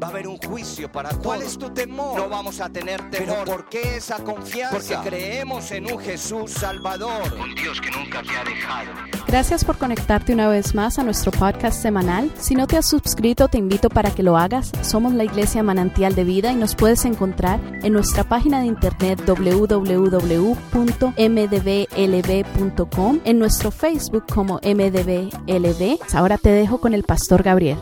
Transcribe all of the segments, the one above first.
Va a haber un juicio para todos. ¿Cuál es tu temor? No vamos a tener temor. ¿Por qué esa confianza? Porque creemos en un Jesús Salvador. Un Dios que nunca te ha dejado. Gracias por conectarte una vez más a nuestro podcast semanal. Si no te has suscrito, te invito para que lo hagas. Somos la Iglesia Manantial de Vida y nos puedes encontrar en nuestra página de internet www.mdblb.com, en nuestro Facebook como MDBLB. Ahora te dejo con el pastor Gabriel.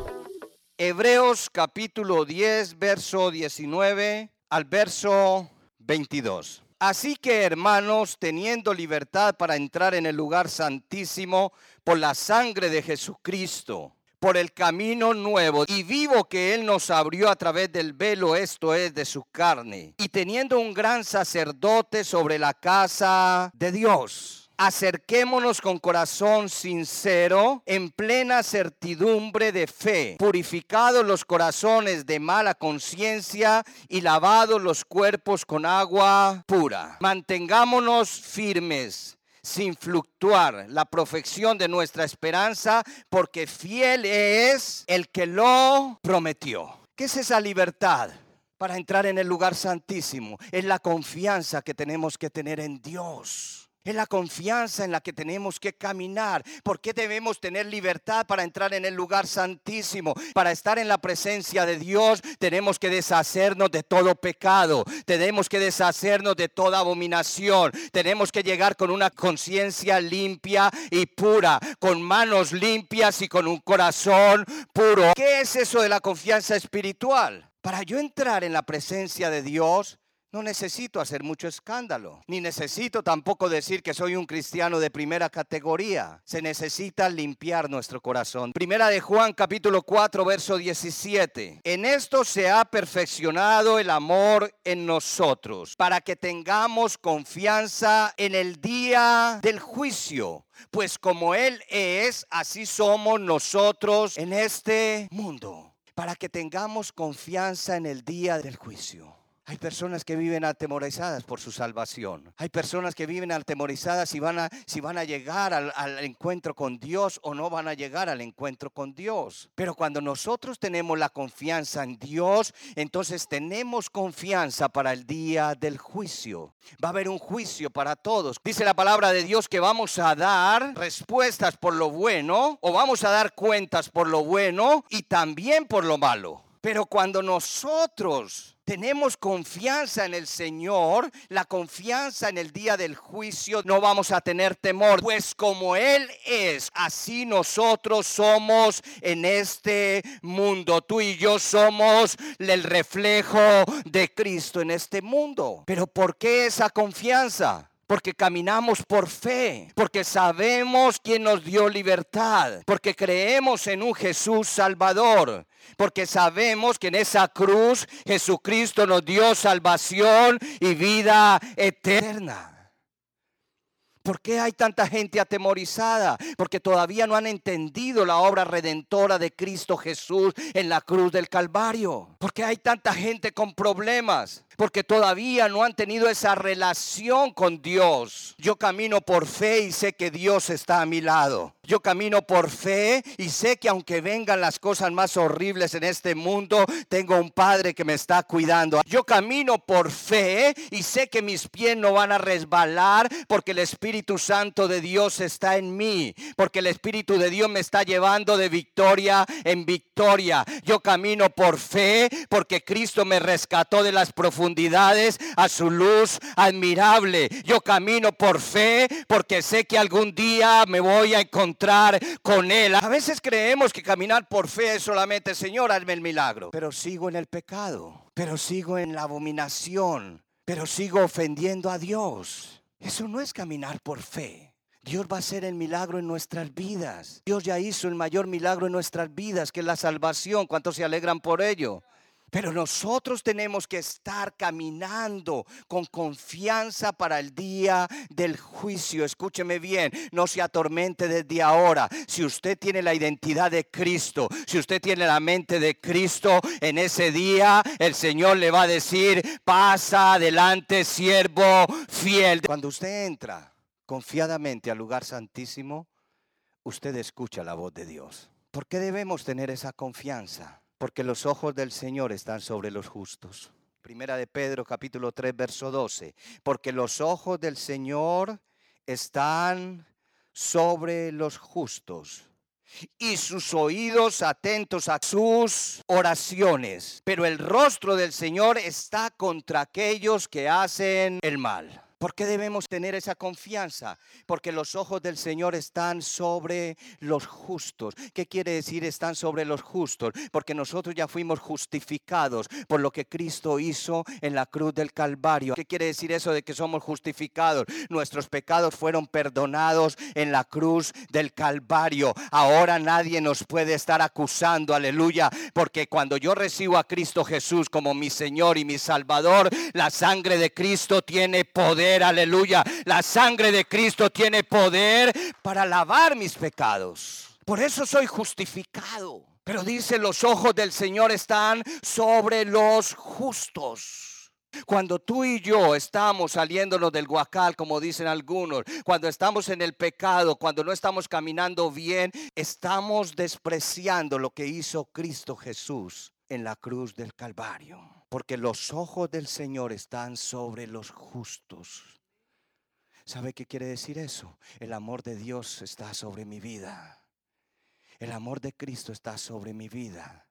Hebreos capítulo 10, verso 19 al verso 22. Así que hermanos, teniendo libertad para entrar en el lugar santísimo por la sangre de Jesucristo, por el camino nuevo y vivo que Él nos abrió a través del velo, esto es, de su carne, y teniendo un gran sacerdote sobre la casa de Dios Acerquémonos con corazón sincero, en plena certidumbre de fe, purificados los corazones de mala conciencia y lavados los cuerpos con agua pura. Mantengámonos firmes sin fluctuar la profección de nuestra esperanza, porque fiel es el que lo prometió. ¿Qué es esa libertad? Para entrar en el lugar santísimo, es la confianza que tenemos que tener en Dios. Es la confianza en la que tenemos que caminar. ¿Por qué debemos tener libertad para entrar en el lugar santísimo? Para estar en la presencia de Dios tenemos que deshacernos de todo pecado. Tenemos que deshacernos de toda abominación. Tenemos que llegar con una conciencia limpia y pura, con manos limpias y con un corazón puro. ¿Qué es eso de la confianza espiritual? Para yo entrar en la presencia de Dios, no necesito hacer mucho escándalo, ni necesito tampoco decir que soy un cristiano de primera categoría. Se necesita limpiar nuestro corazón. Primera de Juan capítulo 4 verso 17. En esto se ha perfeccionado el amor en nosotros, para que tengamos confianza en el día del juicio. Pues como Él es, así somos nosotros en este mundo. Para que tengamos confianza en el día del juicio. Hay personas que viven atemorizadas por su salvación. Hay personas que viven atemorizadas si van a, si van a llegar al, al, encuentro con Dios o no van a llegar al encuentro con Dios. Pero cuando nosotros tenemos la confianza en Dios, entonces tenemos confianza para el día del juicio. Va a haber un juicio para todos. Dice la palabra de Dios que vamos a dar respuestas por lo bueno o vamos a dar cuentas por lo bueno y también por lo malo. Pero cuando nosotros tenemos confianza en el Señor, la confianza en el día del juicio, no vamos a tener temor, pues como Él es, así nosotros somos en este mundo. Tú y yo somos el reflejo de Cristo en este mundo. Pero ¿por qué esa confianza? Porque caminamos por fe, porque sabemos quién nos dio libertad, porque creemos en un Jesús Salvador, porque sabemos que en esa cruz Jesucristo nos dio salvación y vida eterna. ¿Por qué hay tanta gente atemorizada? Porque todavía no han entendido la obra redentora de Cristo Jesús en la cruz del Calvario. ¿Por qué hay tanta gente con problemas? Porque todavía no han tenido esa relación con Dios. Yo camino por fe y sé que Dios está a mi lado. Yo camino por fe y sé que aunque vengan las cosas más horribles en este mundo, tengo un Padre que me está cuidando. Yo camino por fe y sé que mis pies no van a resbalar porque el Espíritu Santo de Dios está en mí, porque el Espíritu de Dios me está llevando de victoria en victoria. Yo camino por fe porque Cristo me rescató de las profundidades a su luz admirable. Yo camino por fe porque sé que algún día me voy a encontrar con Él. A veces creemos que caminar por fe es solamente, Señor, hazme el milagro. Pero sigo en el pecado, pero sigo en la abominación, pero sigo ofendiendo a Dios. Eso no es caminar por fe. Dios va a hacer el milagro en nuestras vidas. Dios ya hizo el mayor milagro en nuestras vidas, que es la salvación. ¿Cuántos se alegran por ello? Pero nosotros tenemos que estar caminando con confianza para el día del juicio. Escúcheme bien, no se atormente desde ahora. Si usted tiene la identidad de Cristo, si usted tiene la mente de Cristo, en ese día el Señor le va a decir, pasa adelante, siervo fiel. Cuando usted entra confiadamente al lugar santísimo, usted escucha la voz de Dios. ¿Por qué debemos tener esa confianza? Porque los ojos del Señor están sobre los justos. Primera de Pedro capítulo 3 verso 12. Porque los ojos del Señor están sobre los justos y sus oídos atentos a sus oraciones. Pero el rostro del Señor está contra aquellos que hacen el mal. ¿Por qué debemos tener esa confianza? Porque los ojos del Señor están sobre los justos. ¿Qué quiere decir están sobre los justos? Porque nosotros ya fuimos justificados por lo que Cristo hizo en la cruz del Calvario. ¿Qué quiere decir eso de que somos justificados? Nuestros pecados fueron perdonados en la cruz del Calvario. Ahora nadie nos puede estar acusando, aleluya, porque cuando yo recibo a Cristo Jesús como mi Señor y mi Salvador, la sangre de Cristo tiene poder aleluya. La sangre de Cristo tiene poder para lavar mis pecados. Por eso soy justificado. Pero dice, los ojos del Señor están sobre los justos. Cuando tú y yo estamos saliéndonos del guacal, como dicen algunos, cuando estamos en el pecado, cuando no estamos caminando bien, estamos despreciando lo que hizo Cristo Jesús en la cruz del Calvario porque los ojos del Señor están sobre los justos. ¿Sabe qué quiere decir eso? El amor de Dios está sobre mi vida. El amor de Cristo está sobre mi vida.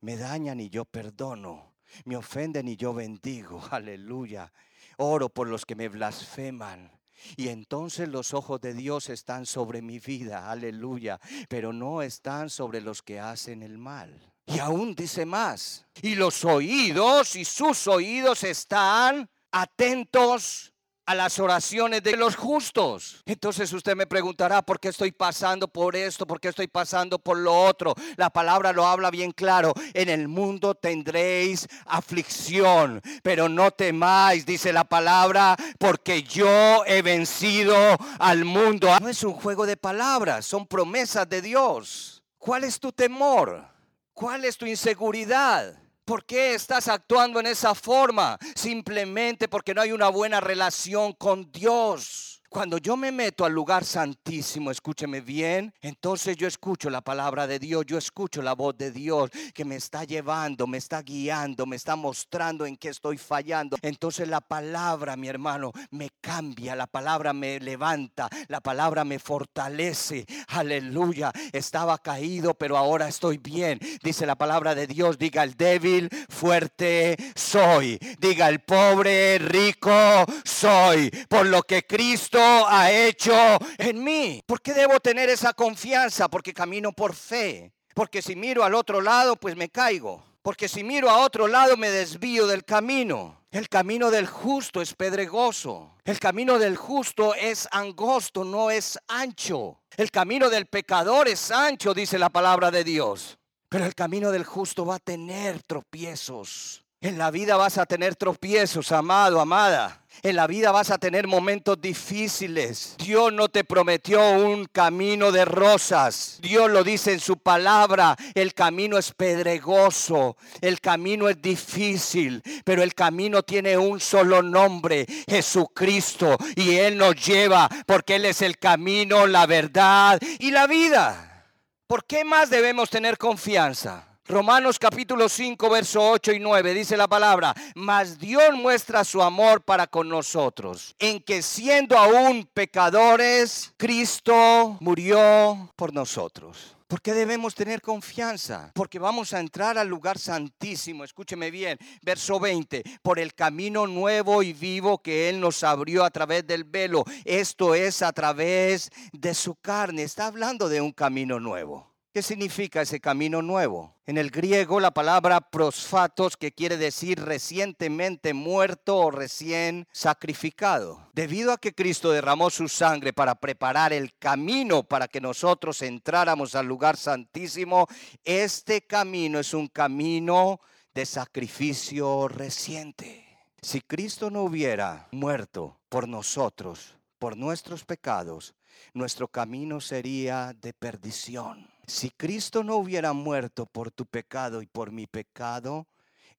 Me dañan y yo perdono. Me ofenden y yo bendigo. Aleluya. Oro por los que me blasfeman. Y entonces los ojos de Dios están sobre mi vida. Aleluya. Pero no están sobre los que hacen el mal. Y aún dice más. Y los oídos y sus oídos están atentos a las oraciones de los justos. Entonces usted me preguntará, ¿por qué estoy pasando por esto? ¿Por qué estoy pasando por lo otro? La palabra lo habla bien claro. En el mundo tendréis aflicción, pero no temáis, dice la palabra, porque yo he vencido al mundo. No es un juego de palabras, son promesas de Dios. ¿Cuál es tu temor? ¿Cuál es tu inseguridad? ¿Por qué estás actuando en esa forma? Simplemente porque no hay una buena relación con Dios. Cuando yo me meto al lugar santísimo, escúcheme bien, entonces yo escucho la palabra de Dios, yo escucho la voz de Dios que me está llevando, me está guiando, me está mostrando en qué estoy fallando. Entonces la palabra, mi hermano, me cambia, la palabra me levanta, la palabra me fortalece. Aleluya, estaba caído, pero ahora estoy bien. Dice la palabra de Dios, diga el débil, fuerte soy. Diga el pobre, rico soy. Por lo que Cristo ha hecho en mí. ¿Por qué debo tener esa confianza? Porque camino por fe. Porque si miro al otro lado, pues me caigo. Porque si miro a otro lado, me desvío del camino. El camino del justo es pedregoso. El camino del justo es angosto, no es ancho. El camino del pecador es ancho, dice la palabra de Dios. Pero el camino del justo va a tener tropiezos. En la vida vas a tener tropiezos, amado, amada. En la vida vas a tener momentos difíciles. Dios no te prometió un camino de rosas. Dios lo dice en su palabra. El camino es pedregoso. El camino es difícil. Pero el camino tiene un solo nombre. Jesucristo. Y Él nos lleva porque Él es el camino, la verdad y la vida. ¿Por qué más debemos tener confianza? Romanos capítulo 5, verso 8 y 9 dice la palabra, mas Dios muestra su amor para con nosotros, en que siendo aún pecadores, Cristo murió por nosotros. ¿Por qué debemos tener confianza? Porque vamos a entrar al lugar santísimo. Escúcheme bien, verso 20. Por el camino nuevo y vivo que Él nos abrió a través del velo. Esto es a través de su carne. Está hablando de un camino nuevo. ¿Qué significa ese camino nuevo? En el griego la palabra prosfatos, que quiere decir recientemente muerto o recién sacrificado. Debido a que Cristo derramó su sangre para preparar el camino para que nosotros entráramos al lugar santísimo, este camino es un camino de sacrificio reciente. Si Cristo no hubiera muerto por nosotros, por nuestros pecados, nuestro camino sería de perdición. Si Cristo no hubiera muerto por tu pecado y por mi pecado,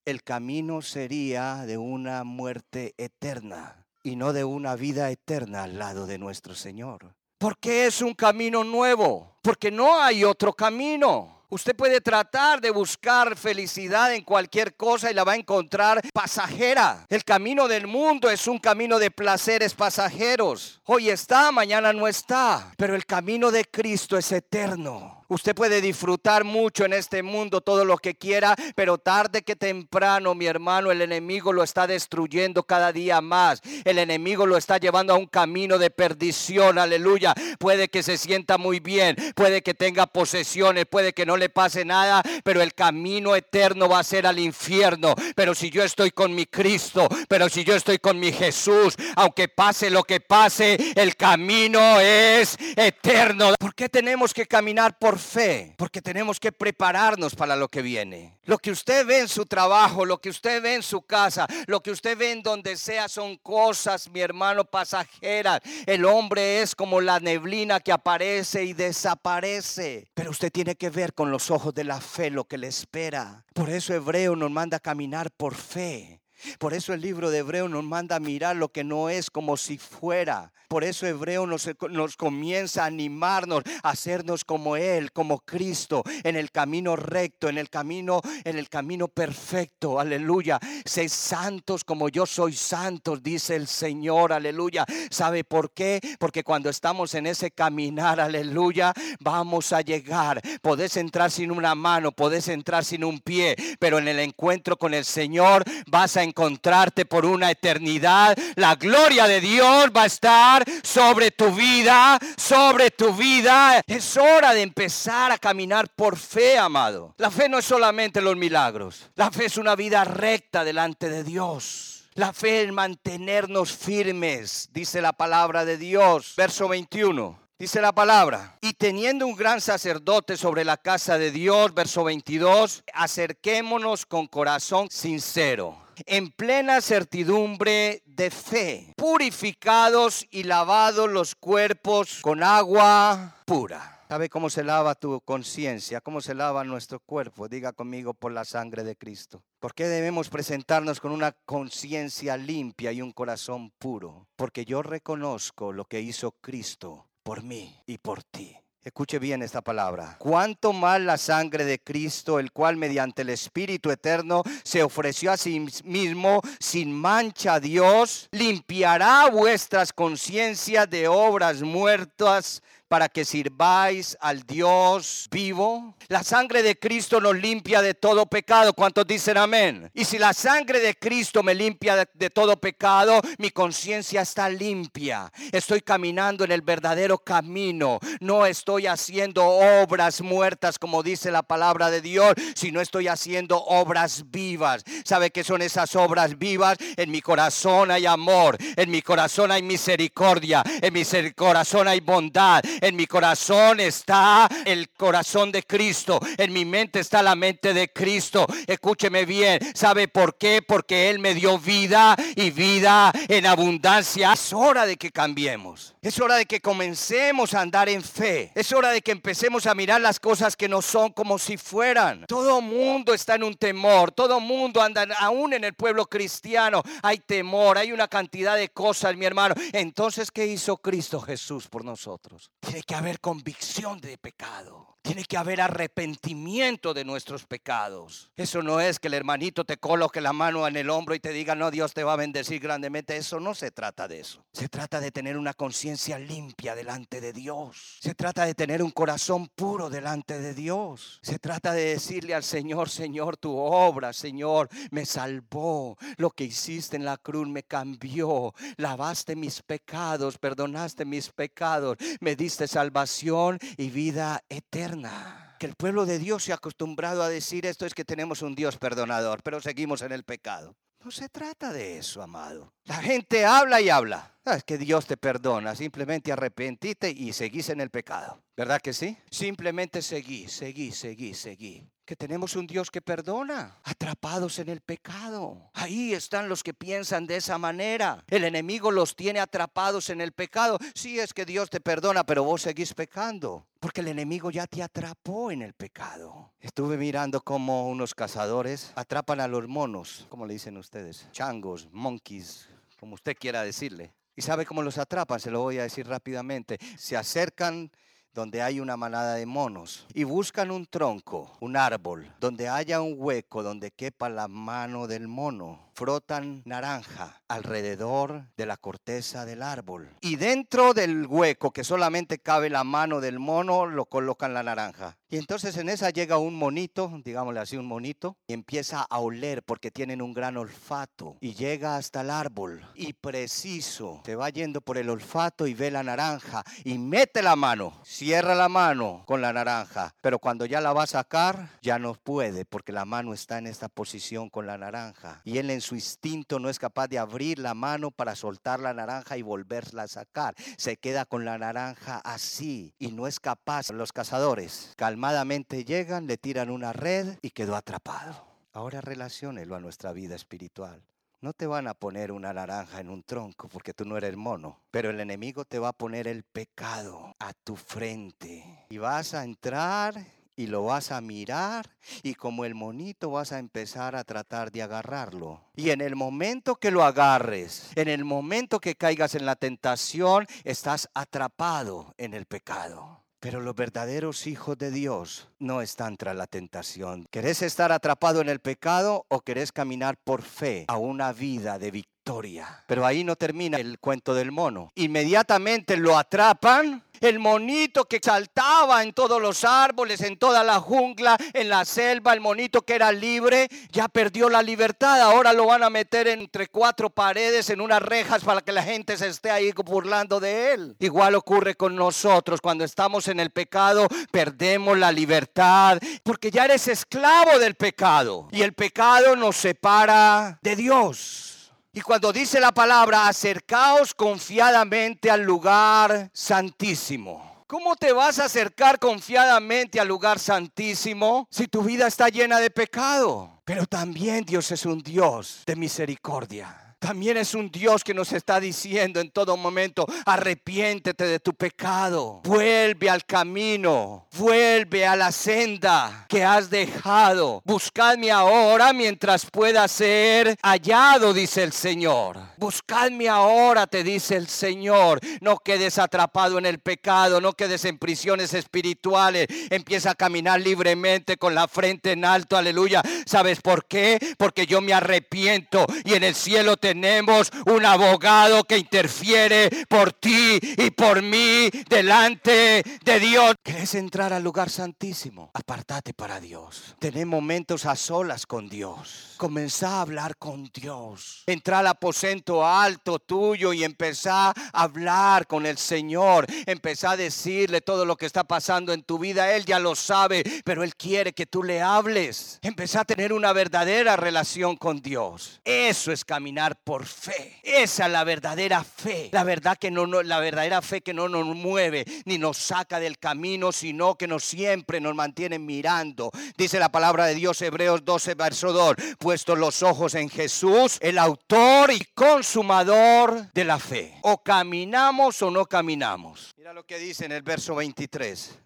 el camino sería de una muerte eterna y no de una vida eterna al lado de nuestro Señor. ¿Por qué es un camino nuevo? Porque no hay otro camino. Usted puede tratar de buscar felicidad en cualquier cosa y la va a encontrar pasajera. El camino del mundo es un camino de placeres pasajeros. Hoy está, mañana no está. Pero el camino de Cristo es eterno. Usted puede disfrutar mucho en este mundo todo lo que quiera, pero tarde que temprano, mi hermano, el enemigo lo está destruyendo cada día más. El enemigo lo está llevando a un camino de perdición, aleluya. Puede que se sienta muy bien, puede que tenga posesiones, puede que no le pase nada, pero el camino eterno va a ser al infierno. Pero si yo estoy con mi Cristo, pero si yo estoy con mi Jesús, aunque pase lo que pase, el camino es eterno. ¿Por qué tenemos que caminar por fe, porque tenemos que prepararnos para lo que viene. Lo que usted ve en su trabajo, lo que usted ve en su casa, lo que usted ve en donde sea son cosas, mi hermano, pasajeras. El hombre es como la neblina que aparece y desaparece. Pero usted tiene que ver con los ojos de la fe lo que le espera. Por eso Hebreo nos manda caminar por fe. Por eso el libro de Hebreo nos manda a mirar lo que no es como si fuera. Por eso Hebreo nos, nos, comienza a animarnos a hacernos como Él, como Cristo, en el camino recto, en el camino, en el camino perfecto. Aleluya. Sé santos como yo soy santos, dice el Señor. Aleluya. ¿Sabe por qué? Porque cuando estamos en ese caminar, aleluya, vamos a llegar. Podés entrar sin una mano, podés entrar sin un pie, pero en el encuentro con el Señor vas a encontrarte por una eternidad. La gloria de Dios va a estar sobre tu vida, sobre tu vida. Es hora de empezar a caminar por fe, amado. La fe no es solamente los milagros. La fe es una vida recta delante de Dios. La fe es mantenernos firmes, dice la palabra de Dios. Verso 21. Dice la palabra, y teniendo un gran sacerdote sobre la casa de Dios, verso 22, acerquémonos con corazón sincero en plena certidumbre de fe, purificados y lavados los cuerpos con agua pura. ¿Sabe cómo se lava tu conciencia? ¿Cómo se lava nuestro cuerpo? Diga conmigo por la sangre de Cristo. ¿Por qué debemos presentarnos con una conciencia limpia y un corazón puro? Porque yo reconozco lo que hizo Cristo por mí y por ti. Escuche bien esta palabra. Cuanto más la sangre de Cristo, el cual mediante el Espíritu Eterno se ofreció a sí mismo sin mancha a Dios, limpiará vuestras conciencias de obras muertas para que sirváis al Dios vivo. La sangre de Cristo nos limpia de todo pecado. ¿Cuántos dicen amén? Y si la sangre de Cristo me limpia de, todo pecado, mi conciencia está limpia. Estoy caminando en el verdadero camino. No estoy haciendo obras muertas como dice la palabra de Dios, sino estoy haciendo obras vivas. ¿Sabe qué son esas obras vivas? En mi corazón hay amor, en mi corazón hay misericordia, en mi corazón hay bondad, en mi corazón está el corazón de Cristo. En mi mente está la mente de Cristo. Escúcheme bien. ¿Sabe por qué? Porque Él me dio vida y vida en abundancia. Es hora de que cambiemos. Es hora de que comencemos a andar en fe. Es hora de que empecemos a mirar las cosas que no son como si fueran. Todo mundo está en un temor. Todo mundo anda, aún en el pueblo cristiano, hay temor. Hay una cantidad de cosas, mi hermano. Entonces, ¿qué hizo Cristo Jesús por nosotros? Tiene que haber convicción de pecado. Tiene que haber arrepentimiento de nuestros pecados. Eso no es que el hermanito te coloque la mano en el hombro y te diga, no, Dios te va a bendecir grandemente. Eso no se trata de eso. Se trata de tener una conciencia limpia delante de Dios. Se trata de tener un corazón puro delante de Dios. Se trata de decirle al Señor, Señor, tu obra, Señor, me salvó. Lo que hiciste en la cruz me cambió. Lavaste mis pecados, perdonaste mis pecados, me diste salvación y vida eterna. Que el pueblo de Dios se ha acostumbrado a decir esto es que tenemos un Dios perdonador, pero seguimos en el pecado. No se trata de eso, amado. La gente habla y habla. Ah, es que Dios te perdona. Simplemente arrepentite y seguís en el pecado. ¿Verdad que sí? Simplemente seguí, seguí, seguí, seguí que tenemos un Dios que perdona, atrapados en el pecado. Ahí están los que piensan de esa manera. El enemigo los tiene atrapados en el pecado. Sí es que Dios te perdona, pero vos seguís pecando. Porque el enemigo ya te atrapó en el pecado. Estuve mirando cómo unos cazadores atrapan a los monos, como le dicen ustedes, changos, monkeys, como usted quiera decirle. ¿Y sabe cómo los atrapan? Se lo voy a decir rápidamente. Se acercan donde hay una manada de monos y buscan un tronco, un árbol, donde haya un hueco donde quepa la mano del mono. Frotan naranja alrededor de la corteza del árbol. Y dentro del hueco que solamente cabe la mano del mono, lo colocan la naranja. Y entonces en esa llega un monito, digámosle así, un monito, y empieza a oler porque tienen un gran olfato. Y llega hasta el árbol. Y preciso, se va yendo por el olfato y ve la naranja y mete la mano cierra la mano con la naranja, pero cuando ya la va a sacar, ya no puede porque la mano está en esta posición con la naranja. Y él en su instinto no es capaz de abrir la mano para soltar la naranja y volverla a sacar. Se queda con la naranja así y no es capaz. Los cazadores calmadamente llegan, le tiran una red y quedó atrapado. Ahora relaciónelo a nuestra vida espiritual. No te van a poner una naranja en un tronco porque tú no eres mono, pero el enemigo te va a poner el pecado a tu frente y vas a entrar y lo vas a mirar y como el monito vas a empezar a tratar de agarrarlo. Y en el momento que lo agarres, en el momento que caigas en la tentación, estás atrapado en el pecado. Pero los verdaderos hijos de Dios no están tras la tentación. ¿Querés estar atrapado en el pecado o querés caminar por fe a una vida de victoria? Pero ahí no termina el cuento del mono. Inmediatamente lo atrapan el monito que saltaba en todos los árboles, en toda la jungla, en la selva, el monito que era libre, ya perdió la libertad. Ahora lo van a meter entre cuatro paredes, en unas rejas para que la gente se esté ahí burlando de él. Igual ocurre con nosotros. Cuando estamos en el pecado, perdemos la libertad, porque ya eres esclavo del pecado. Y el pecado nos separa de Dios. Y cuando dice la palabra, acercaos confiadamente al lugar santísimo. ¿Cómo te vas a acercar confiadamente al lugar santísimo si tu vida está llena de pecado? Pero también Dios es un Dios de misericordia. También es un Dios que nos está diciendo en todo momento, arrepiéntete de tu pecado, vuelve al camino, vuelve a la senda que has dejado. Buscadme ahora mientras pueda ser hallado, dice el Señor. Buscadme ahora, te dice el Señor. No quedes atrapado en el pecado, no quedes en prisiones espirituales. Empieza a caminar libremente con la frente en alto, aleluya. ¿Sabes por qué? Porque yo me arrepiento y en el cielo te tenemos un abogado que interfiere por ti y por mí delante de Dios. ¿Quieres entrar al lugar santísimo? Apartate para Dios. Tener momentos a solas con Dios. Comenzá a hablar con Dios. Entra al aposento alto tuyo y empezá a hablar con el Señor. Empezá a decirle todo lo que está pasando en tu vida. Él ya lo sabe, pero Él quiere que tú le hables. Empezá a tener una verdadera relación con Dios. Eso es caminar por fe. Esa es la verdadera fe. La verdad que no, la verdadera fe que no nos mueve ni nos saca del camino, sino que nos siempre nos mantiene mirando. Dice la palabra de Dios, Hebreos 12, verso 2, puesto los ojos en Jesús, el autor y consumador de la fe. O caminamos o no caminamos. Mira lo que dice en el verso 23.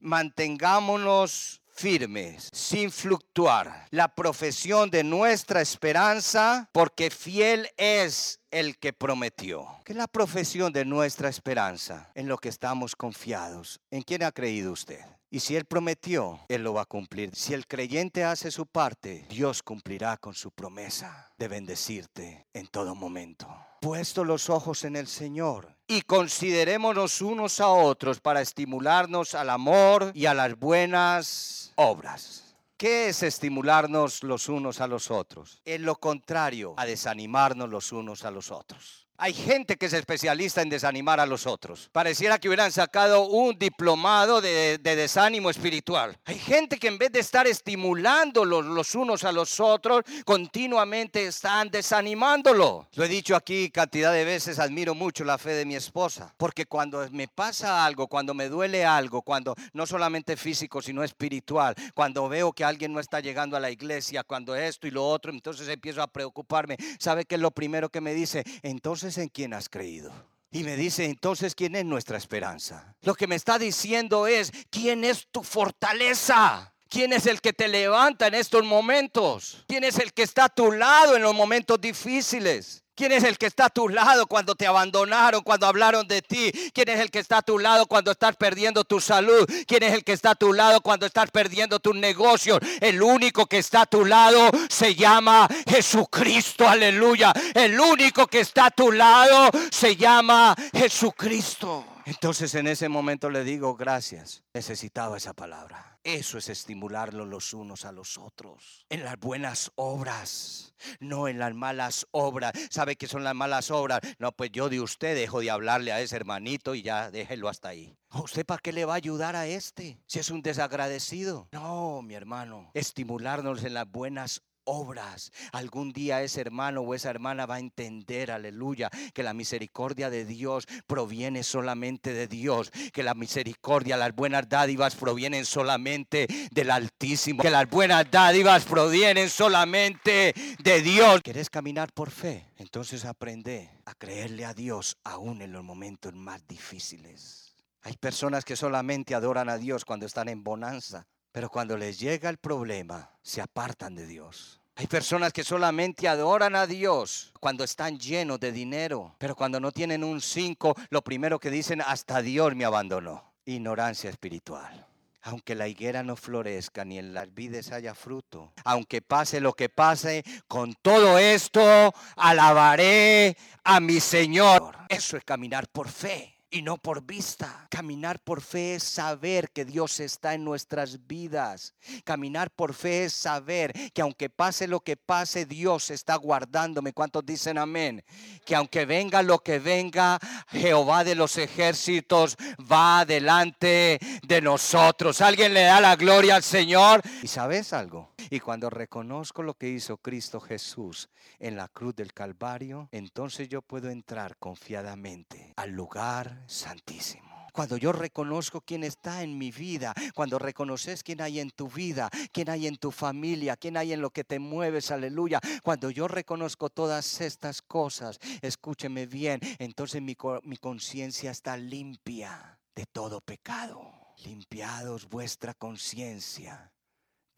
Mantengámonos firmes, sin fluctuar, la profesión de nuestra esperanza, porque fiel es el que prometió. ¿Qué es la profesión de nuestra esperanza? En lo que estamos confiados. ¿En quién ha creído usted? Y si Él prometió, Él lo va a cumplir. Si el creyente hace su parte, Dios cumplirá con su promesa de bendecirte en todo momento. Puesto los ojos en el Señor y considerémonos unos a otros para estimularnos al amor y a las buenas obras. ¿Qué es estimularnos los unos a los otros? Es lo contrario a desanimarnos los unos a los otros. Hay gente que es especialista en desanimar a los otros. Pareciera que hubieran sacado un diplomado de, desánimo espiritual. Hay gente que en vez de estar estimulando los unos a los otros, continuamente están desanimándolo. Lo he dicho aquí cantidad de veces, admiro mucho la fe de mi esposa. Porque cuando me pasa algo, cuando me duele algo, cuando no solamente físico, sino espiritual, cuando veo que alguien no está llegando a la iglesia, cuando esto y lo otro, entonces empiezo a preocuparme. ¿Sabe qué es lo primero que me dice? Entonces en quién has creído. Y me dice, entonces, ¿quién es nuestra esperanza? Lo que me está diciendo es, ¿quién es tu fortaleza? ¿Quién es el que te levanta en estos momentos? ¿Quién es el que está a tu lado en los momentos difíciles? ¿Quién es el que está a tu lado cuando te abandonaron, cuando hablaron de ti? ¿Quién es el que está a tu lado cuando estás perdiendo tu salud? ¿Quién es el que está a tu lado cuando estás perdiendo tus negocios? El único que está a tu lado se llama Jesucristo, aleluya. El único que está a tu lado se llama Jesucristo. Entonces en ese momento le digo, gracias, necesitaba esa palabra. Eso es estimularlo los unos a los otros. En las buenas obras, no en las malas obras. ¿Sabe qué son las malas obras? No, pues yo de usted dejo de hablarle a ese hermanito y ya déjelo hasta ahí. ¿Usted para qué le va a ayudar a este? Si es un desagradecido. No, mi hermano. Estimularnos en las buenas obras. Algún día ese hermano o esa hermana va a entender, aleluya, que la misericordia de Dios proviene solamente de Dios, que la misericordia, las buenas dádivas provienen solamente del Altísimo, que las buenas dádivas provienen solamente de Dios. ¿Querés caminar por fe? Entonces aprende a creerle a Dios aún en los momentos más difíciles. Hay personas que solamente adoran a Dios cuando están en bonanza. Pero cuando les llega el problema, se apartan de Dios. Hay personas que solamente adoran a Dios cuando están llenos de dinero, pero cuando no tienen un cinco, lo primero que dicen, hasta Dios me abandonó. Ignorancia espiritual. Aunque la higuera no florezca ni en las vides haya fruto, aunque pase lo que pase, con todo esto alabaré a mi Señor. Eso es caminar por fe y no por vista. Caminar por fe es saber que Dios está en nuestras vidas. Caminar por fe es saber que aunque pase lo que pase, Dios está guardándome. ¿Cuántos dicen amén? Que aunque venga lo que venga, Jehová de los ejércitos va delante de nosotros. Alguien le da la gloria al Señor. ¿Y sabes algo? Y cuando reconozco lo que hizo Cristo Jesús en la cruz del Calvario, entonces yo puedo entrar confiadamente al lugar santísimo. Cuando yo reconozco quién está en mi vida, cuando reconoces quién hay en tu vida, quién hay en tu familia, quién hay en lo que te mueves, aleluya. Cuando yo reconozco todas estas cosas, escúcheme bien, entonces mi, mi conciencia está limpia de todo pecado. Limpiados vuestra conciencia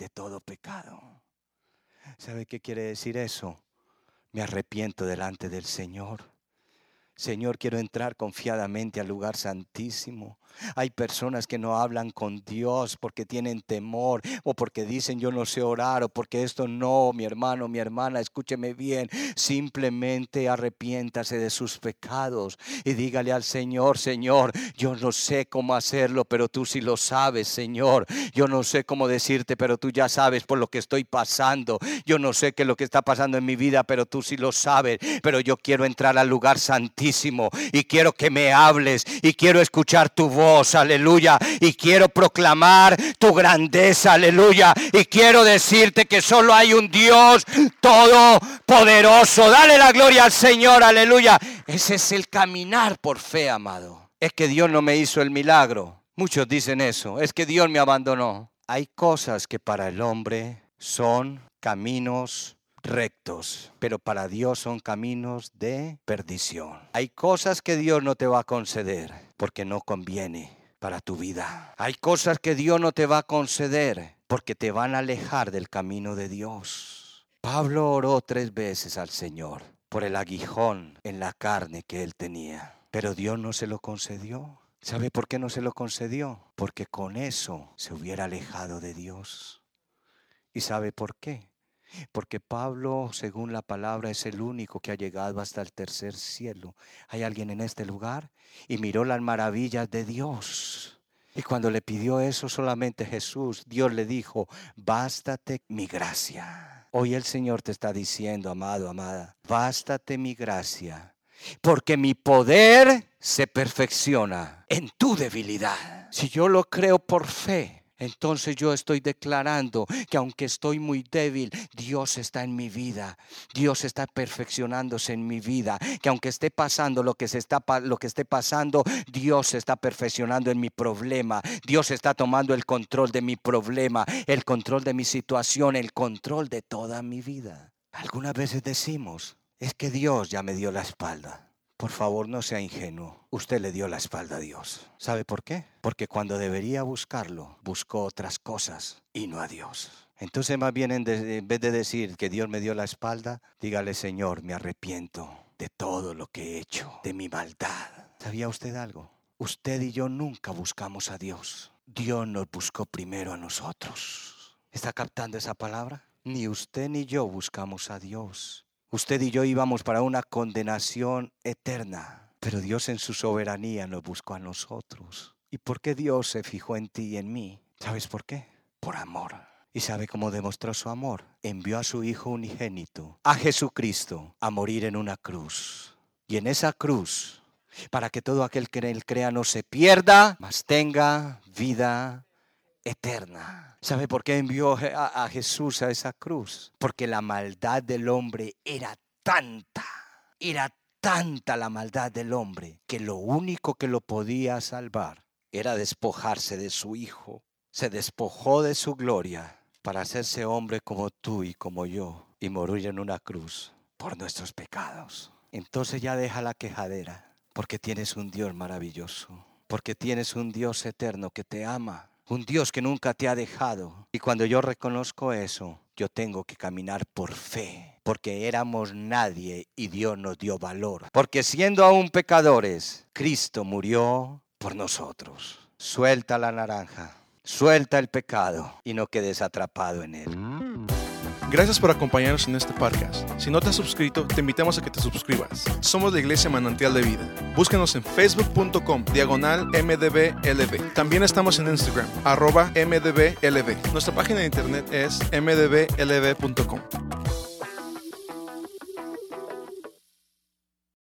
de todo pecado. ¿Sabe qué quiere decir eso? Me arrepiento delante del Señor. Señor, quiero entrar confiadamente al lugar santísimo. Hay personas que no hablan con Dios porque tienen temor o porque dicen yo no sé orar o porque esto no, mi hermano, mi hermana, escúcheme bien. Simplemente arrepiéntase de sus pecados y dígale al Señor, Señor, yo no sé cómo hacerlo, pero tú sí lo sabes, Señor. Yo no sé cómo decirte, pero tú ya sabes por lo que estoy pasando. Yo no sé qué es lo que está pasando en mi vida, pero tú sí lo sabes. Pero yo quiero entrar al lugar santísimo y quiero que me hables y quiero escuchar tu voz aleluya. Y quiero proclamar tu grandeza, aleluya. Y quiero decirte que solo hay un Dios todopoderoso. Dale la gloria al Señor, aleluya. Ese es el caminar por fe, amado. Es que Dios no me hizo el milagro. Muchos dicen eso. Es que Dios me abandonó. Hay cosas que para el hombre son caminos rectos, pero para Dios son caminos de perdición. Hay cosas que Dios no te va a conceder porque no conviene para tu vida. Hay cosas que Dios no te va a conceder porque te van a alejar del camino de Dios. Pablo oró tres veces al Señor por el aguijón en la carne que él tenía, pero Dios no se lo concedió. ¿Sabe por qué no se lo concedió? Porque con eso se hubiera alejado de Dios. ¿Y sabe por qué? Porque Pablo, según la palabra, es el único que ha llegado hasta el tercer cielo. ¿Hay alguien en este lugar? Y miró las maravillas de Dios. Y cuando le pidió eso solamente Jesús, Dios le dijo, bástate mi gracia. Hoy el Señor te está diciendo, amado, amada, bástate mi gracia, porque mi poder se perfecciona en tu debilidad. Si yo lo creo por fe, entonces yo estoy declarando que aunque estoy muy débil, Dios está en mi vida. Dios está perfeccionándose en mi vida. Que aunque esté pasando lo que, se está, lo que esté pasando, Dios está perfeccionando en mi problema. Dios está tomando el control de mi problema, el control de mi situación, el control de toda mi vida. Algunas veces decimos, es que Dios ya me dio la espalda. Por favor, no sea ingenuo. Usted le dio la espalda a Dios. ¿Sabe por qué? Porque cuando debería buscarlo, buscó otras cosas y no a Dios. Entonces más bien en, vez de decir que Dios me dio la espalda, dígale, Señor, me arrepiento de todo lo que he hecho, de mi maldad. ¿Sabía usted algo? Usted y yo nunca buscamos a Dios. Dios nos buscó primero a nosotros. ¿Está captando esa palabra? Ni usted ni yo buscamos a Dios. Usted y yo íbamos para una condenación eterna, pero Dios en su soberanía nos buscó a nosotros. ¿Y por qué Dios se fijó en ti y en mí? ¿Sabes por qué? Por amor. ¿Y sabe cómo demostró su amor? Envió a su Hijo unigénito, a Jesucristo, a morir en una cruz. Y en esa cruz, para que todo aquel que en él crea no se pierda, mas tenga vida eterna. ¿Sabe por qué envió a, a Jesús a esa cruz? Porque la maldad del hombre era tanta, era tanta la maldad del hombre, que lo único que lo podía salvar era despojarse de su Hijo. Se despojó de su gloria para hacerse hombre como tú y como yo y morir en una cruz por nuestros pecados. Entonces ya deja la quejadera, porque tienes un Dios maravilloso, porque tienes un Dios eterno que te ama, un Dios que nunca te ha dejado. Y cuando yo reconozco eso, yo tengo que caminar por fe, porque éramos nadie y Dios nos dio valor. Porque siendo aún pecadores, Cristo murió por nosotros. Suelta la naranja. Suelta el pecado y no quedes atrapado en él. Gracias por acompañarnos en este podcast. Si no te has suscrito, te invitamos a que te suscribas. Somos la Iglesia Manantial de Vida. Búscanos en facebook.com, diagonal mdblb. También estamos en Instagram, arroba mdblb. Nuestra página de internet es mdblb.com.